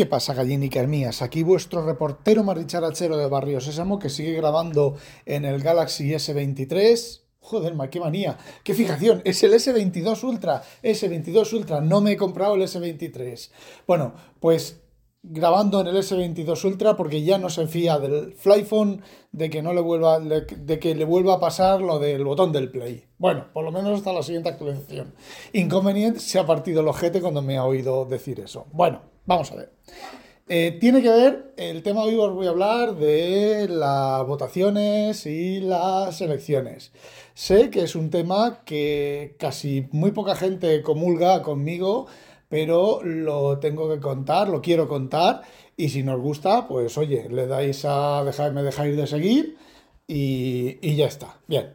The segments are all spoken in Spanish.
¿Qué pasa, gallinicas mías? Aquí vuestro reportero maricharachero de Barrio Sésamo que sigue grabando en el Galaxy S23. Joder, qué manía, qué fijación, es el S22 Ultra, S22 Ultra, no me he comprado el S23. Bueno, pues grabando en el S22 Ultra porque ya no se fía del Flyphone de que no le vuelva de, que le vuelva a pasar lo del botón del play. Bueno, por lo menos hasta la siguiente actualización. Inconveniente se ha partido el ojete cuando me ha oído decir eso. Bueno, vamos a ver. Eh, tiene que ver, el tema hoy os voy a hablar de las votaciones y las elecciones. Sé que es un tema que casi muy poca gente comulga conmigo pero lo tengo que contar, lo quiero contar y si nos gusta, pues oye, le dais a dejarme dejáis de seguir y, ya está. Bien.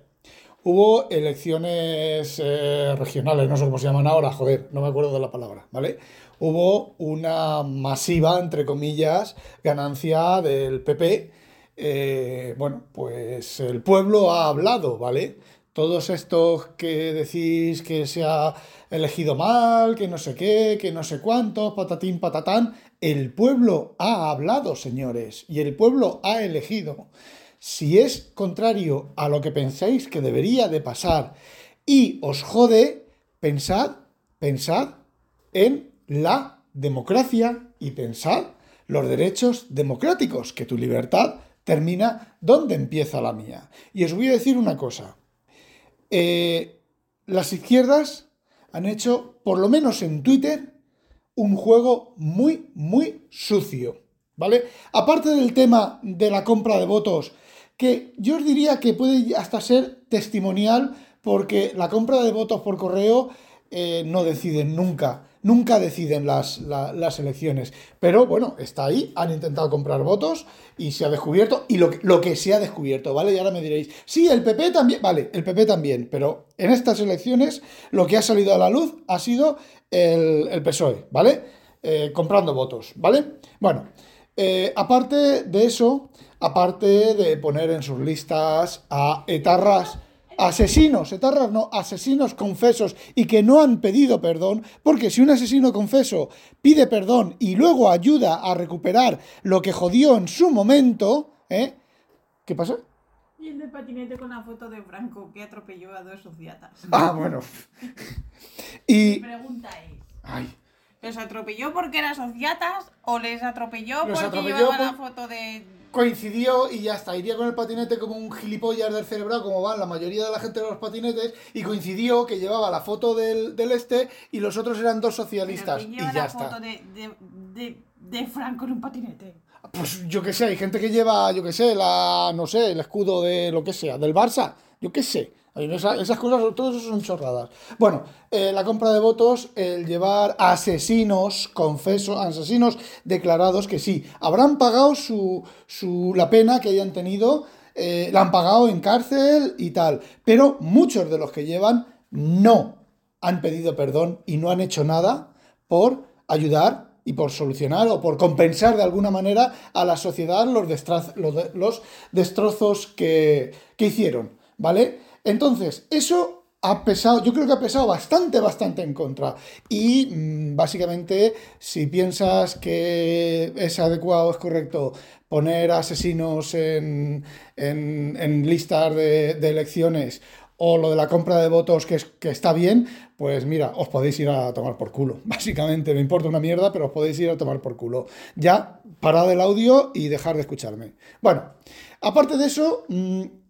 Hubo elecciones eh, regionales, no sé cómo se llaman ahora, joder, no me acuerdo de la palabra, ¿vale? Hubo una masiva, entre comillas, ganancia del PP. Eh, bueno, pues el pueblo ha hablado, ¿vale? Todos estos que decís que se ha elegido mal, que no sé qué, que no sé cuánto, patatín, patatán, el pueblo ha hablado, señores, y el pueblo ha elegido. Si es contrario a lo que pensáis que debería de pasar y os jode, pensad, pensad en la democracia y pensad los derechos democráticos, que tu libertad termina donde empieza la mía. Y os voy a decir una cosa. Eh, las izquierdas han hecho, por lo menos en Twitter, un juego muy, muy sucio. ¿Vale? Aparte del tema de la compra de votos, que yo os diría que puede hasta ser testimonial, porque la compra de votos por correo eh, no deciden nunca nunca deciden las, elecciones. Pero bueno, está ahí, han intentado comprar votos y se ha descubierto, y lo, lo, que se ha descubierto, ¿vale? Y ahora me diréis, sí, el PP también, vale, el PP también, pero en estas elecciones lo que ha salido a la luz ha sido el, PSOE, ¿vale? Eh, comprando votos, ¿vale? Bueno, eh, aparte de eso, aparte de poner en sus listas a etarras, asesinos, etarras no, asesinos confesos y que no han pedido perdón, porque si un asesino confeso pide perdón y luego ayuda a recuperar lo que jodió en su momento, ¿eh? ¿Qué pasa? Y el de patinete con la foto de Franco que atropelló a dos sociatas. Ah, bueno. y... Mi pregunta es... Ay. ¿Los atropelló porque eran sociatas o les atropelló porque llevaba la foto de coincidió y ya está. Iría con el patinete como un gilipollas del cerebro, como van la mayoría de la gente de los patinetes, y coincidió que llevaba la foto del, este y los otros eran dos socialistas. y ya la está. foto de, de, de, Franco en un patinete? Pues yo qué sé, hay gente que lleva, yo qué sé, la, no sé, el escudo de lo que sea, del Barça, yo qué sé. Esas, cosas, todo eso son chorradas. Bueno, eh, la compra de votos, el llevar asesinos, confeso, asesinos declarados que sí, habrán pagado su, su, la pena que hayan tenido, eh, la han pagado en cárcel y tal, pero muchos de los que llevan no han pedido perdón y no han hecho nada por ayudar y por solucionar o por compensar de alguna manera a la sociedad los, los, destrozos que, que hicieron, ¿vale? Entonces, eso ha pesado, yo creo que ha pesado bastante, bastante en contra. Y mm, básicamente, si piensas que es adecuado, es correcto poner asesinos en, listas de, elecciones o lo de la compra de votos que, que está bien, pues mira, os podéis ir a tomar por culo. Básicamente, me importa una mierda, pero os podéis ir a tomar por culo. Ya, parad el audio y dejar de escucharme. Bueno, aparte de eso... Mm,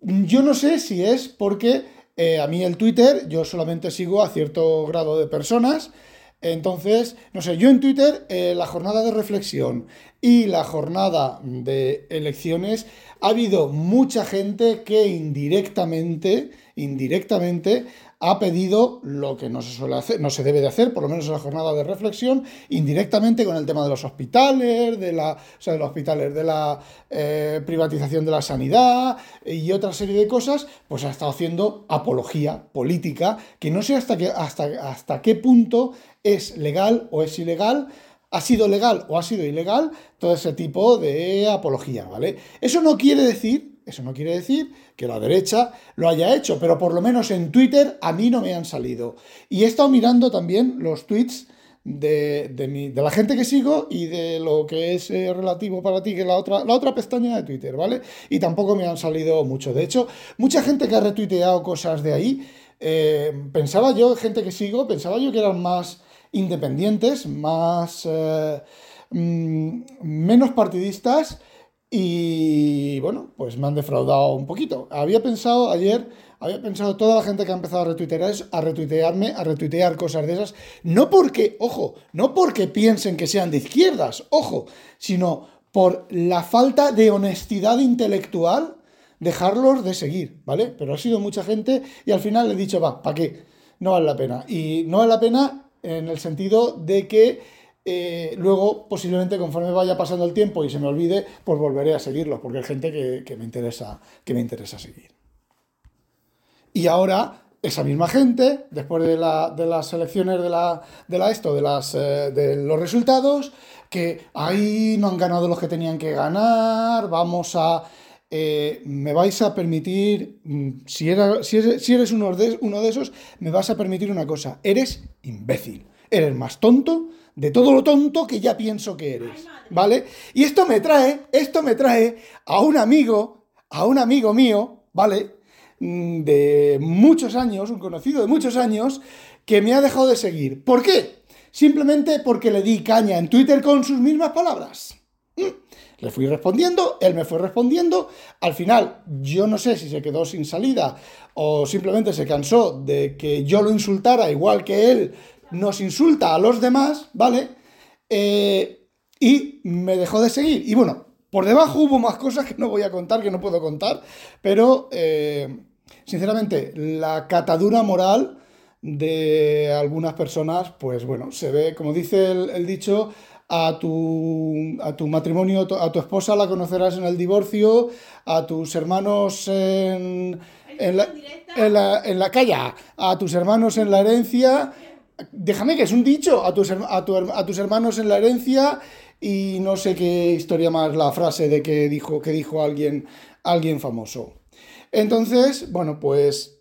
yo no sé si es porque eh, a mí el Twitter, yo solamente sigo a cierto grado de personas. Entonces, no sé, yo en Twitter, eh, la jornada de reflexión y la jornada de elecciones, ha habido mucha gente que indirectamente, indirectamente, ha pedido lo que no se suele hacer, no se debe de hacer, por lo menos en la jornada de reflexión, indirectamente con el tema de los hospitales, de la, o sea, los hospitales, de la eh, privatización de la sanidad y otra serie de cosas, pues ha estado haciendo apología política, que no sé hasta qué, hasta, hasta qué punto es legal o es ilegal, ha sido legal o ha sido ilegal todo ese tipo de apología, ¿vale? Eso no quiere decir eso no quiere decir que la derecha lo haya hecho, pero por lo menos en Twitter a mí no me han salido. Y he estado mirando también los tweets de, de, la gente que sigo y de lo que es eh, relativo para ti, que es la otra, la otra pestaña de Twitter, ¿vale? Y tampoco me han salido mucho. De hecho, mucha gente que ha retuiteado cosas de ahí, eh, pensaba yo, gente que sigo, pensaba yo que eran más independientes, más... Eh, mm, menos partidistas y bueno, pues me han defraudado un poquito. Había pensado ayer había pensado toda la gente que ha empezado a retuitear a retuitearme, a retuitear cosas de esas, no porque, ojo, no porque piensen que sean de izquierdas, ojo, sino por la falta de honestidad intelectual dejarlos de seguir, ¿vale? Pero ha sido mucha gente y al final le he dicho, va, ¿para qué? No vale la pena. Y no vale la pena en el sentido de que eh, luego, posiblemente, conforme vaya pasando el tiempo y se me olvide, pues volveré a seguirlos, porque hay gente que, me, interesa, que me interesa seguir. Y ahora esa misma gente, después de, las elecciones de la, de esto, de, las, eh, de los resultados, que ahí no han ganado los que tenían que ganar, vamos a... Eh, me vais a permitir, mm, si, era, si eres, uno, de, uno de esos, me vas a permitir una cosa, eres imbécil, eres más tonto de todo lo tonto que ya pienso que eres, ¿vale? Y esto me trae, esto me trae a un amigo, a un amigo mío, ¿vale? Mm, de muchos años, un conocido de muchos años, que me ha dejado de seguir. ¿Por qué? Simplemente porque le di caña en Twitter con sus mismas palabras. Mm. Le fui respondiendo, él me fue respondiendo. Al final, yo no sé si se quedó sin salida o simplemente se cansó de que yo lo insultara igual que él nos insulta a los demás, ¿vale? Eh, y me dejó de seguir. Y bueno, por debajo hubo más cosas que no voy a contar, que no puedo contar, pero eh, sinceramente, la catadura moral de algunas personas, pues bueno, se ve, como dice el, dicho, a tu, a tu, matrimonio, a tu esposa la conocerás en el divorcio, a tus hermanos en, en, la, en, la, calle, a tus hermanos en la herencia. Déjame que es un dicho, a tus, a, a tus hermanos en la herencia y no sé qué historia más la frase de que dijo, que dijo alguien, alguien famoso. Entonces, bueno, pues...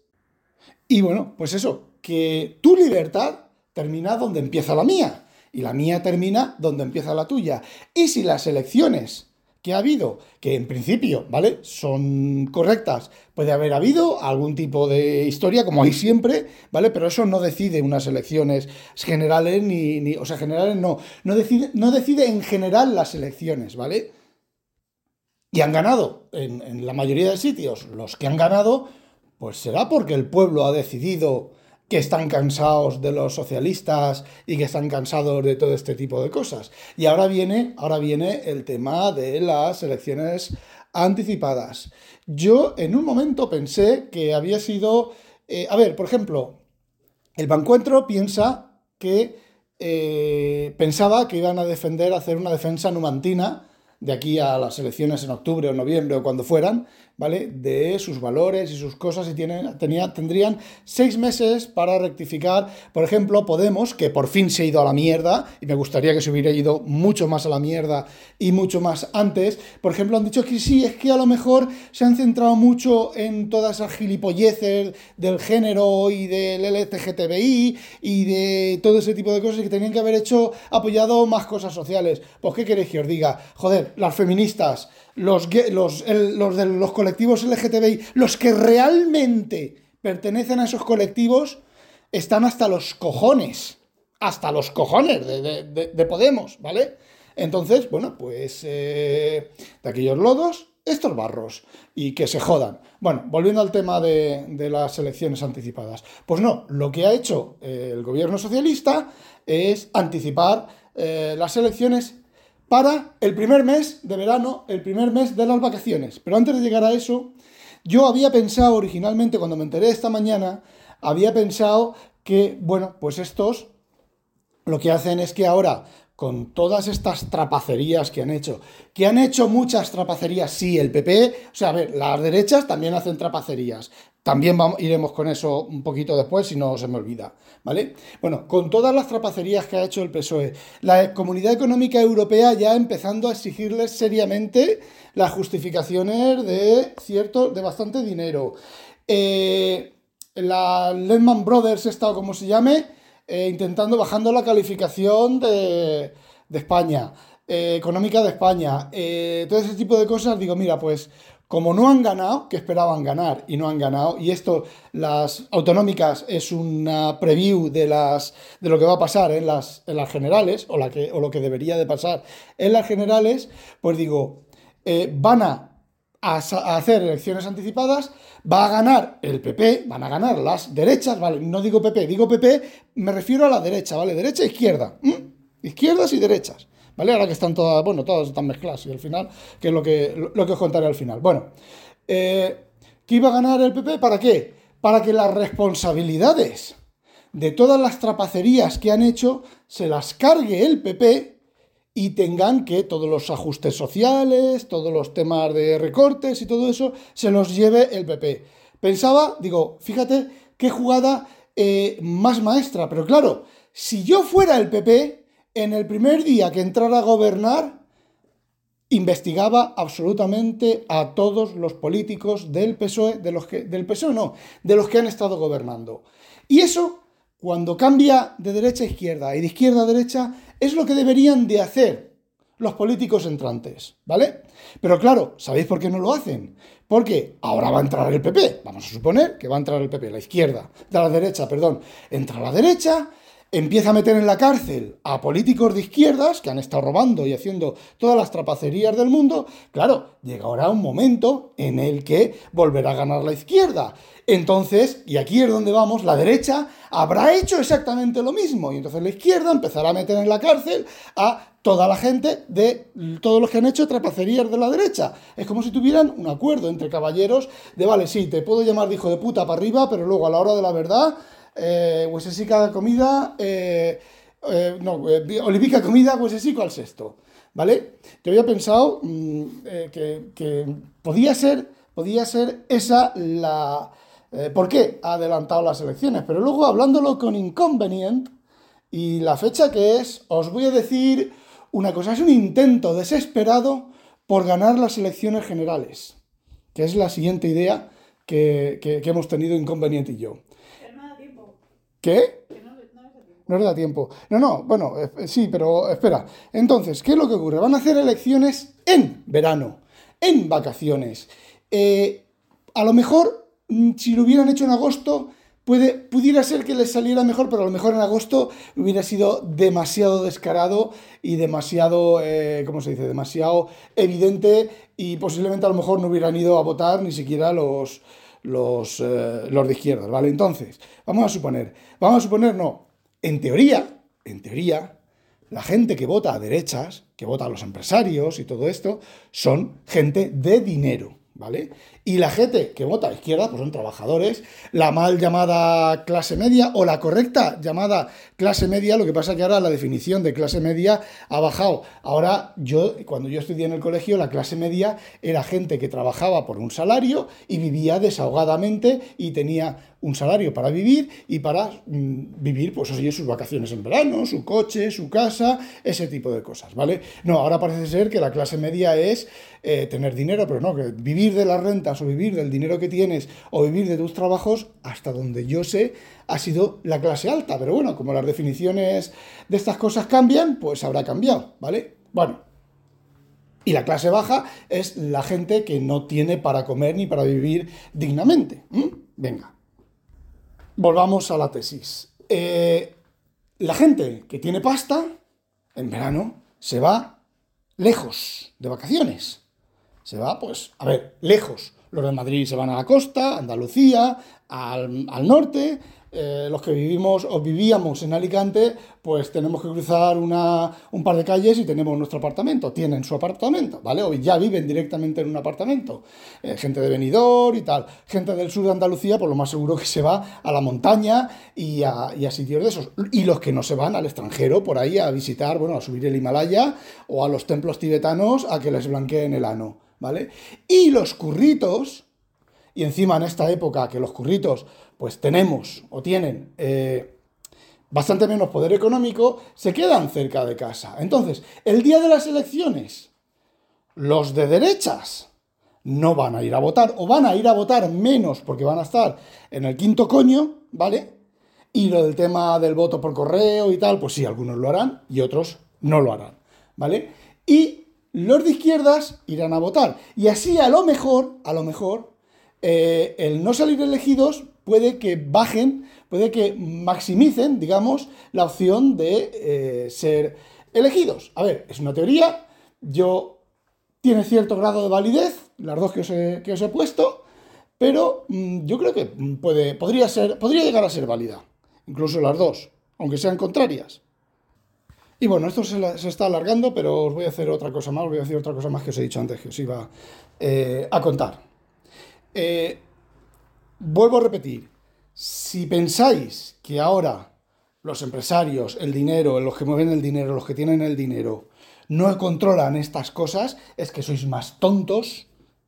Y bueno, pues eso, que tu libertad termina donde empieza la mía y la mía termina donde empieza la tuya. Y si las elecciones que ha habido, que en principio, ¿vale? Son correctas, puede haber habido algún tipo de historia, como hay siempre, ¿vale? Pero eso no decide unas elecciones generales, ni, ni o sea, generales no, no decide, no decide en general las elecciones, ¿vale? y han ganado en, la mayoría de sitios, los que han ganado, pues será porque el pueblo ha decidido que están cansados de los socialistas y que están cansados de todo este tipo de cosas. Y ahora viene, ahora viene el tema de las elecciones anticipadas. Yo en un momento pensé que había sido... Eh, a ver, por ejemplo, el Bancuentro piensa que... Eh, pensaba que iban a defender, hacer una defensa numantina de aquí a las elecciones en octubre o noviembre o cuando fueran, ¿vale? De sus valores y sus cosas y tienen, tenía, tendrían seis meses para rectificar. Por ejemplo, Podemos, que por fin se ha ido a la mierda, y me gustaría que se hubiera ido mucho más a la mierda y mucho más antes. Por ejemplo, han dicho que sí, es que a lo mejor se han centrado mucho en todas esas gilipolleces del género y del LGTBI y de todo ese tipo de cosas que tenían que haber hecho, apoyado más cosas sociales. Pues, ¿qué queréis que os diga? Joder, las feministas los, los, los de los colectivos LGTBI, los que realmente pertenecen a esos colectivos, están hasta los cojones, hasta los cojones de, Podemos, ¿vale? Entonces, bueno, pues eh, de aquellos lodos, estos barros, y que se jodan. Bueno, volviendo al tema de, las elecciones anticipadas. Pues no, lo que ha hecho el gobierno socialista es anticipar eh, las elecciones para el primer mes de verano, el primer mes de las vacaciones. Pero antes de llegar a eso, yo había pensado originalmente, cuando me enteré esta mañana, había pensado que, bueno, pues estos lo que hacen es que ahora, con todas estas trapacerías que han hecho, que han hecho muchas trapacerías, sí, el PP, o sea, a ver, las derechas también hacen trapacerías, también vamos, iremos con eso un poquito después, si no se me olvida, ¿vale? Bueno, con todas las trapacerías que ha hecho el PSOE, la Comunidad Económica Europea ya empezando a exigirles seriamente las justificaciones de cierto, de bastante dinero. Eh, la Lehman Brothers, esta o como se llame, eh, intentando, bajando la calificación de, España, eh, económica de España, todo ese tipo de cosas, digo, mira, pues como no han ganado, que esperaban ganar y no han ganado, y esto, las autonómicas, es una preview de, las, de lo que va a pasar en las, en las generales, o, la que, o lo que debería de pasar en las generales, pues digo, eh, van a, hacer elecciones anticipadas, va a ganar el PP, van a ganar las derechas, ¿vale? No digo PP, digo PP, me refiero a la derecha, ¿vale? Derecha e izquierda, izquierdas y derechas. ¿vale? Ahora que están todas, bueno, todas están mezcladas y al final, que es lo que, lo que os contaré al final. Bueno, eh, ¿qué iba a ganar el PP? ¿Para qué? Para que las responsabilidades de todas las trapacerías que han hecho se las cargue el PP y tengan que todos los ajustes sociales, todos los temas de recortes y todo eso se los lleve el PP. Pensaba, digo, fíjate qué jugada eh, más maestra, pero claro, si yo fuera el PP, en el primer día que entrara a gobernar, investigaba absolutamente a todos los políticos del PSOE, de los que, del PSOE no, de los que han estado gobernando. Y eso, cuando cambia de derecha a izquierda y de izquierda a derecha, es lo que deberían de hacer los políticos entrantes, ¿vale? Pero claro, ¿sabéis por qué no lo hacen? Porque ahora va a entrar el PP, vamos a suponer que va a entrar el PP, la izquierda, de la derecha, perdón, entra la derecha, empieza a meter en la cárcel a políticos de izquierdas que han estado robando y haciendo todas las trapacerías del mundo, claro, llegará un momento en el que volverá a ganar la izquierda. Entonces, y aquí es donde vamos, la derecha habrá hecho exactamente lo mismo. Y entonces la izquierda empezará a meter en la cárcel a toda la gente de todos los que han hecho trapacerías de la derecha. Es como si tuvieran un acuerdo entre caballeros de, vale, sí, te puedo llamar de hijo de puta para arriba, pero luego a la hora de la verdad eh, huesesica comida, eh, eh, no, eh, olivica comida, huesesico al sexto, ¿vale? Yo había pensado mm, que, podía ser, podía ser esa la... ¿Por qué ha adelantado las elecciones? Pero luego hablándolo con Inconvenient y la fecha que es, os voy a decir una cosa, es un intento desesperado por ganar las elecciones generales, que es la siguiente idea que, que hemos tenido Inconvenient y yo. ¿Qué? No le da tiempo. No, no, bueno, eh, sí, pero espera. Entonces, ¿qué es lo que ocurre? Van a hacer elecciones en verano, en vacaciones. Eh, a lo mejor, mm, si lo hubieran hecho en agosto, puede, pudiera ser que les saliera mejor, pero a lo mejor en agosto hubiera sido demasiado descarado y demasiado, eh, ¿cómo se dice? Demasiado evidente y posiblemente a lo mejor no hubieran ido a votar ni siquiera los los, eh, los de izquierda, ¿vale? Entonces, vamos a suponer, vamos a suponer, no, en teoría, en teoría, la gente que vota a derechas, que vota a los empresarios y todo esto, son gente de dinero. ¿vale? Y la gente que vota a izquierda, pues son trabajadores, la mal llamada clase media o la correcta llamada clase media, lo que pasa que ahora la definición de clase media ha bajado. Ahora yo, cuando yo estudié en el colegio, la clase media era gente que trabajaba por un salario y vivía desahogadamente y tenía un salario para vivir y para mm, vivir, pues así, sus vacaciones en verano, su coche, su casa, ese tipo de cosas, ¿vale? No, ahora parece ser que la clase media es eh, tener dinero, pero no, que vivir de las rentas o vivir del dinero que tienes o vivir de tus trabajos, hasta donde yo sé, ha sido la clase alta. Pero bueno, como las definiciones de estas cosas cambian, pues habrá cambiado, ¿vale? Bueno, y la clase baja es la gente que no tiene para comer ni para vivir dignamente. Venga volvamos a la tesis. Eh, la gente que tiene pasta, en verano, se va lejos de vacaciones. Se va, pues, a ver, lejos. Los de Madrid se van a la costa, Andalucía, al, al norte, eh, los que vivimos o vivíamos en Alicante, pues tenemos que cruzar una, un par de calles y tenemos nuestro apartamento. Tienen su apartamento, ¿vale? O ya viven directamente en un apartamento. Eh, gente de Benidorm y tal. Gente del sur de Andalucía, por lo más seguro que se va a la montaña y a, y a sitios de esos. Y los que no se van al extranjero, por ahí a visitar, bueno, a subir el Himalaya o a los templos tibetanos a que les blanqueen el ano, ¿vale? Y los curritos, y encima en esta época que los curritos pues tenemos o tienen eh, bastante menos poder económico, se quedan cerca de casa. Entonces, el día de las elecciones, los de derechas no van a ir a votar o van a ir a votar menos porque van a estar en el quinto coño, ¿vale? Y lo del tema del voto por correo y tal, pues sí, algunos lo harán y otros no lo harán, ¿vale? Y los de izquierdas irán a votar. Y así a lo mejor, a lo mejor, eh, el no salir elegidos puede que bajen, puede que maximicen, digamos, la opción de eh, ser elegidos. A ver, es una teoría, yo tiene cierto grado de validez, las dos que os he, puesto, pero mm, yo creo que puede, podría, ser, podría llegar a ser válida, incluso las dos, aunque sean contrarias. Y bueno, esto se, está alargando, pero os voy a hacer otra cosa más, os voy a decir otra cosa más que os he dicho antes que os iba eh, a contar. Eh, vuelvo a repetir, si pensáis que ahora los empresarios, el dinero, los que mueven el dinero, los que tienen el dinero, no controlan estas cosas, es que sois más tontos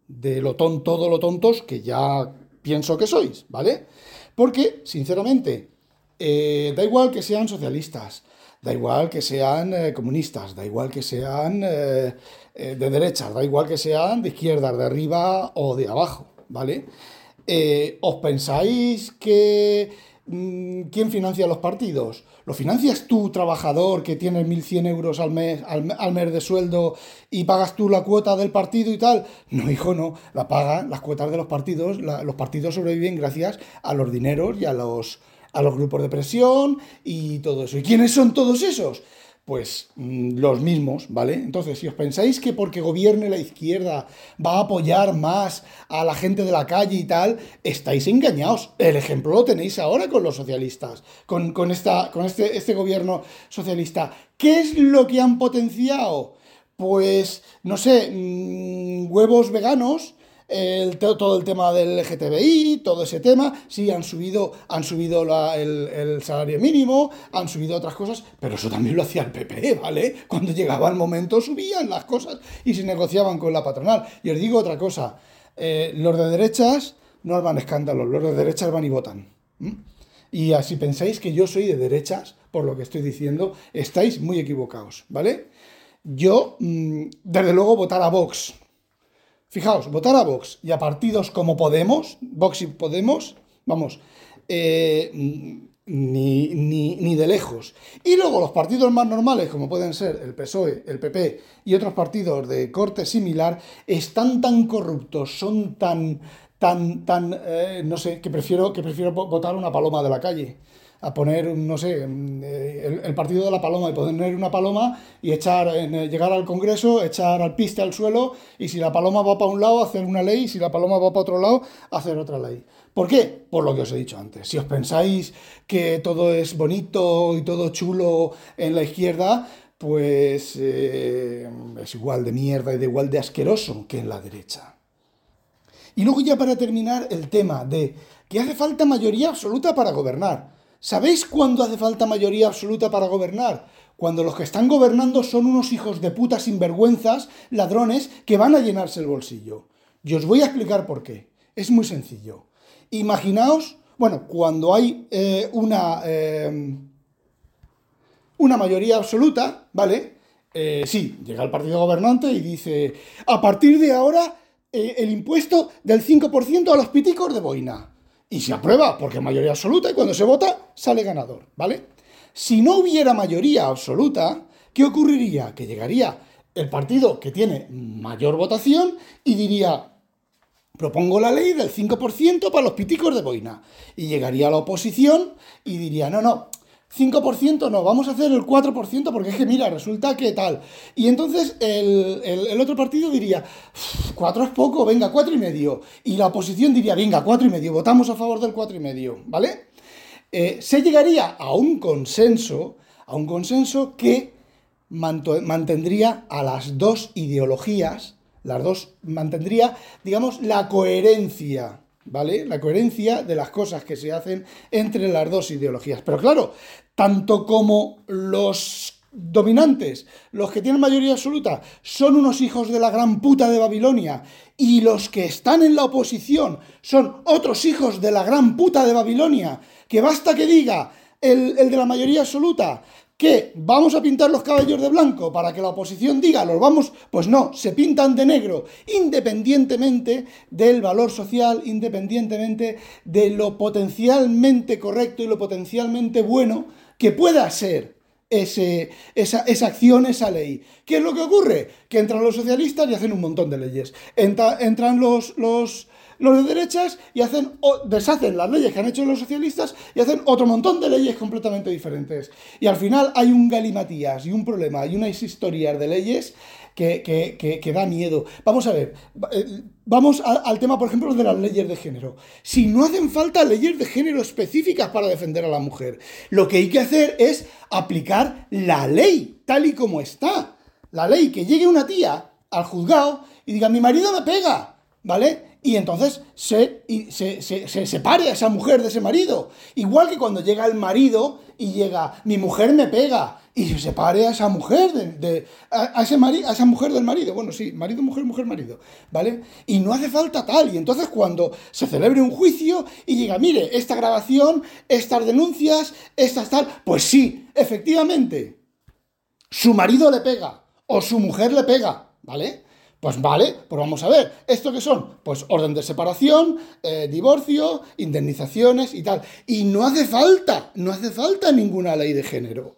de lo tonto, todo lo tontos que ya pienso que sois, ¿vale? Porque, sinceramente, eh, da igual que sean socialistas, Da igual que sean eh, comunistas, da igual que sean de derecha, da igual que sean de izquierda, de arriba o de abajo, ¿vale? ¿Os pensáis que... Mm, ¿Quién financia los partidos? ¿Lo financias tú, trabajador, que tienes 1.100 euros al mes, al, mes de sueldo y pagas tú la cuota del partido y tal? No, hijo, no. La pagan las cuotas de los partidos. los partidos sobreviven gracias a los dineros y a los, a los grupos de presión y todo eso. ¿Y quiénes son todos esos? Pues mm, los mismos, ¿vale? Entonces, si os pensáis que porque gobierne la izquierda va a apoyar más a la gente de la calle y tal, estáis engañados. El ejemplo lo tenéis ahora con los socialistas, con, esta, con este, este gobierno socialista. ¿Qué es lo que han potenciado? Pues, no sé, mm, huevos veganos todo el tema del LGTBI, todo ese tema, sí, han subido, han subido el, salario mínimo, han subido otras cosas, pero eso también lo hacía el PP, ¿vale? Cuando llegaba el momento subían las cosas y se negociaban con la patronal. Y os digo otra cosa, eh, los de derechas no arman escándalos, los de derechas van y votan. Y así pensáis que yo soy de derechas, por lo que estoy diciendo, estáis muy equivocados, ¿vale? Yo, mm, desde luego, votar a Vox Fijaos, votar a Vox y a partidos como Podemos, Vox y Podemos, vamos, eh, ni, ni, de lejos. Y luego los partidos más normales, como pueden ser el PSOE, el PP y otros partidos de corte similar, están tan corruptos, son tan, tan, tan, eh, no sé, que prefiero, que prefiero votar una paloma de la calle a poner, no sé, eh, el, partido de la paloma y poner una paloma y echar, en, eh, llegar al Congreso, echar al piste al suelo y si la paloma va para un lado, hacer una ley y si la paloma va para otro lado, hacer otra ley. ¿Por qué? Por lo que os he dicho antes. Si os pensáis que todo es bonito y todo chulo en la izquierda, pues eh, es igual de mierda y de igual de asqueroso que en la derecha. Y luego ya para terminar el tema de que hace falta mayoría absoluta para gobernar. ¿Sabéis cuándo hace falta mayoría absoluta para gobernar? Cuando los que están gobernando son unos hijos de puta sinvergüenzas, ladrones, que van a llenarse el bolsillo. Y os voy a explicar por qué. Es muy sencillo. Imaginaos, bueno, cuando hay eh, una, eh, una mayoría absoluta, ¿vale? Eh, sí, llega el partido gobernante y dice, a partir de ahora, el impuesto del 5% a los piticos de boina y se aprueba porque mayoría absoluta y cuando se vota sale ganador, ¿vale? Si no hubiera mayoría absoluta, ¿qué ocurriría? Que llegaría el partido que tiene mayor votación y diría, propongo la ley del 5% para los piticos de boina. Y llegaría la oposición y diría, no, no, 5% no, vamos a hacer el 4% porque es que mira, resulta que tal. Y entonces el, otro partido diría, 4 es poco, venga, 4 y medio. Y la oposición diría, venga, 4 y medio, votamos a favor del 4 y medio, ¿vale? Eh, se llegaría a un consenso, a un consenso que mantendría a las dos ideologías, las dos, mantendría, digamos, la coherencia ¿vale? La coherencia de las cosas que se hacen entre las dos ideologías. Pero claro, tanto como los dominantes, los que tienen mayoría absoluta, son unos hijos de la gran puta de Babilonia, y los que están en la oposición son otros hijos de la gran puta de Babilonia, que basta que diga el, el de la mayoría absoluta, ¿Qué? ¿Vamos a pintar los caballos de blanco para que la oposición diga los vamos? Pues no, se pintan de negro, independientemente del valor social, independientemente de lo potencialmente correcto y lo potencialmente bueno que pueda ser ese, esa, esa, acción, esa ley. ¿Qué es lo que ocurre? Que entran los socialistas y hacen un montón de leyes. entran los, los los de derechas y hacen, deshacen las leyes que han hecho los socialistas y hacen otro montón de leyes completamente diferentes. Y al final hay un galimatías y un problema y unas historias de leyes que, que, da miedo. Vamos a ver, eh, vamos al tema, por ejemplo, de las leyes de género. Si no hacen falta leyes de género específicas para defender a la mujer, lo que hay que hacer es aplicar la ley tal y como está. La ley, que llegue una tía al juzgado y diga, mi marido me pega, ¿vale? Y entonces se, se, se, separe a esa mujer de ese marido. Igual que cuando llega el marido y llega, mi mujer me pega, y se separe a esa mujer de, a, ese a esa mujer del marido. Bueno, sí, marido, mujer, mujer, marido, ¿vale? Y no hace falta tal. Y entonces cuando se celebre un juicio y diga, mire, esta grabación, estas denuncias, estas tal, pues sí, efectivamente, su marido le pega o su mujer le pega, ¿vale? Pues vale, pues vamos a ver, ¿esto qué son? Pues orden de separación, eh, divorcio, indemnizaciones y tal. Y no hace falta, no hace falta ninguna ley de género.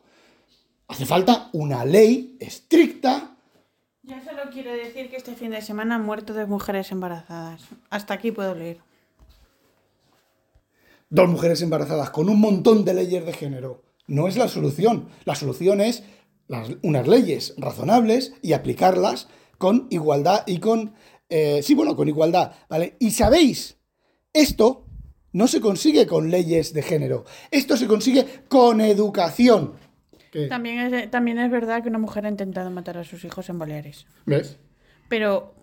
Hace falta una ley estricta. Ya solo quiero decir que este fin de semana han muerto dos mujeres embarazadas. Hasta aquí puedo leer. Dos mujeres embarazadas con un montón de leyes de género. No es la solución. La solución es unas leyes razonables y aplicarlas con igualdad y con... Eh, sí, bueno, con igualdad, ¿vale? Y sabéis, esto no se consigue con leyes de género, esto se consigue con educación. También es, también es verdad que una mujer ha intentado matar a sus hijos en Baleares. ¿Ves? Pero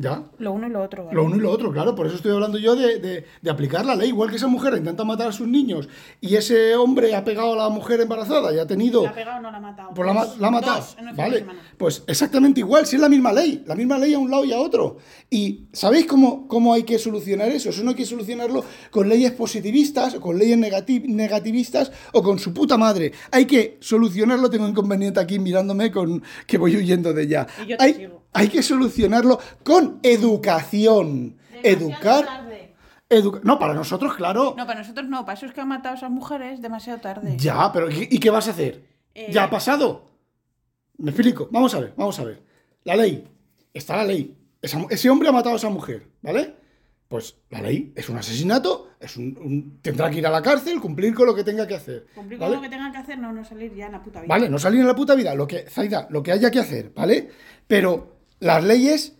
¿Ya? Lo uno y lo otro. Lo uno y lo otro, claro. Por eso estoy hablando yo de, aplicar la ley. Igual que esa mujer intenta matar a sus niños y ese hombre ha pegado a la mujer embarazada y ha tenido... ¿La ha pegado o no la ha matado? Pues la, ha matado. vale. Pues exactamente igual, si es la misma ley. La misma ley a un lado y a otro. Y ¿sabéis cómo, cómo hay que solucionar eso? Eso no hay que solucionarlo con leyes positivistas o con leyes negativistas o con su puta madre. Hay que solucionarlo. Tengo inconveniente aquí mirándome con que voy huyendo de ella. Y yo te hay, hay que solucionarlo con educación. Educar. no, para nosotros, claro. No, para nosotros no. Para eso es que han matado a esas mujeres demasiado tarde. Ya, pero ¿y qué vas a hacer? Eh, ¿Ya ha pasado? Me explico. Vamos a ver, vamos a ver. La ley. Está la ley. ese hombre ha matado a esa mujer, ¿vale? Pues la ley es un asesinato, es un, tendrá que ir a la cárcel, cumplir con lo que tenga que hacer. Cumplir con lo que tenga que hacer, no, no salir ya en la puta vida. Vale, no salir en la puta vida, lo que, Zaida, lo que haya que hacer, ¿vale? Pero las leyes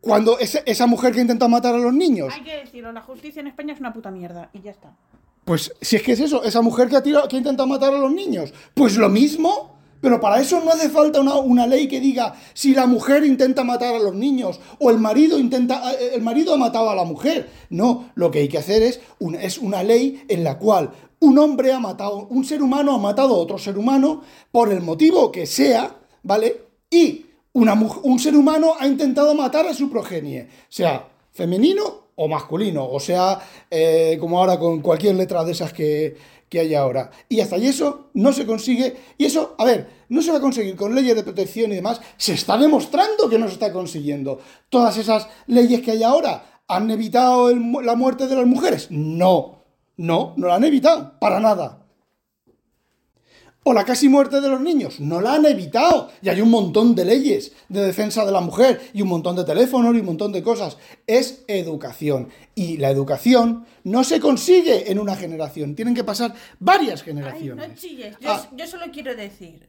cuando esa, mujer que intenta matar a los niños. Hay que decirlo, la justicia en España es una puta mierda y ya está. Pues si es que es eso, esa mujer que ha, tirado, que ha intentado matar a los niños, pues lo mismo. Pero para eso no hace falta una, ley que diga si la mujer intenta matar a los niños o el marido intenta eh, el marido ha matado a la mujer. No, lo que hay que hacer es una, es una ley en la cual un hombre ha matado, un ser humano ha matado a otro ser humano por el motivo que sea, ¿vale? Y un ser humano ha intentado matar a su progenie, sea femenino o masculino, o sea, eh, como ahora con cualquier letra de esas que, que hay ahora. Y hasta ahí eso no se consigue, y eso, a ver, no se va a conseguir con leyes de protección y demás, se está demostrando que no se está consiguiendo. Todas esas leyes que hay ahora han evitado la muerte de las mujeres. No, no, no la han evitado, para nada o la casi muerte de los niños. No la han evitado. Y hay un montón de leyes de defensa de la mujer y un montón de teléfonos y un montón de cosas. Es educación. Y la educación no se consigue en una generación. Tienen que pasar varias generaciones. no chilles. Ah. yo solo quiero decir.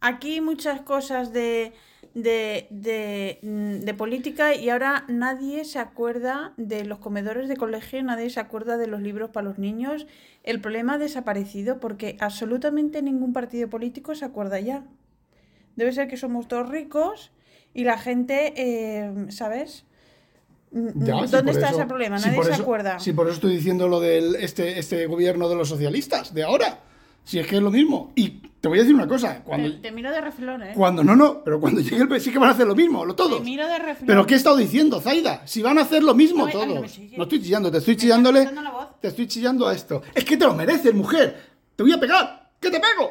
Aquí muchas cosas de de, de, mm, de, política y ahora nadie se acuerda de los comedores de colegio, nadie se acuerda de los libros para los niños. El problema ha desaparecido porque absolutamente ningún partido político se acuerda ya. Debe ser que somos todos ricos y la gente, eh, ¿sabes? Mm, ¿Dónde está ese problema? Nadie se acuerda. Sí, por eso estoy diciendo lo del este, este gobierno de los socialistas, de ahora. Si es que es lo mismo. Y te voy a decir una cosa. Cuando, te, miro de refilón, ¿eh? Cuando, no, no, pero cuando llegue el sí que van a hacer lo mismo, lo todos. Te miro de refilón. Pero ¿qué he estado diciendo, Zaida? Si van a hacer lo mismo todos. No, estoy chillando, te estoy chillándole. Te estoy chillando a esto. Es que te lo mereces, mujer. Te voy a pegar. ¿Qué te pego?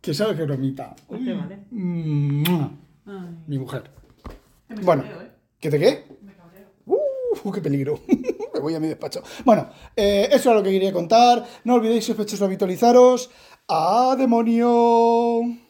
Que sabe que bromita. Pues qué vale. Ay, Mi mujer. que me Bueno, cabreo, ¿eh? ¿qué te qué? Me cabreo. ¡Uh, qué peligro! Voy a mi despacho. Bueno, eh, eso es lo que quería contar. No olvidéis, sospechosos, habitualizaros. ¡A demonio!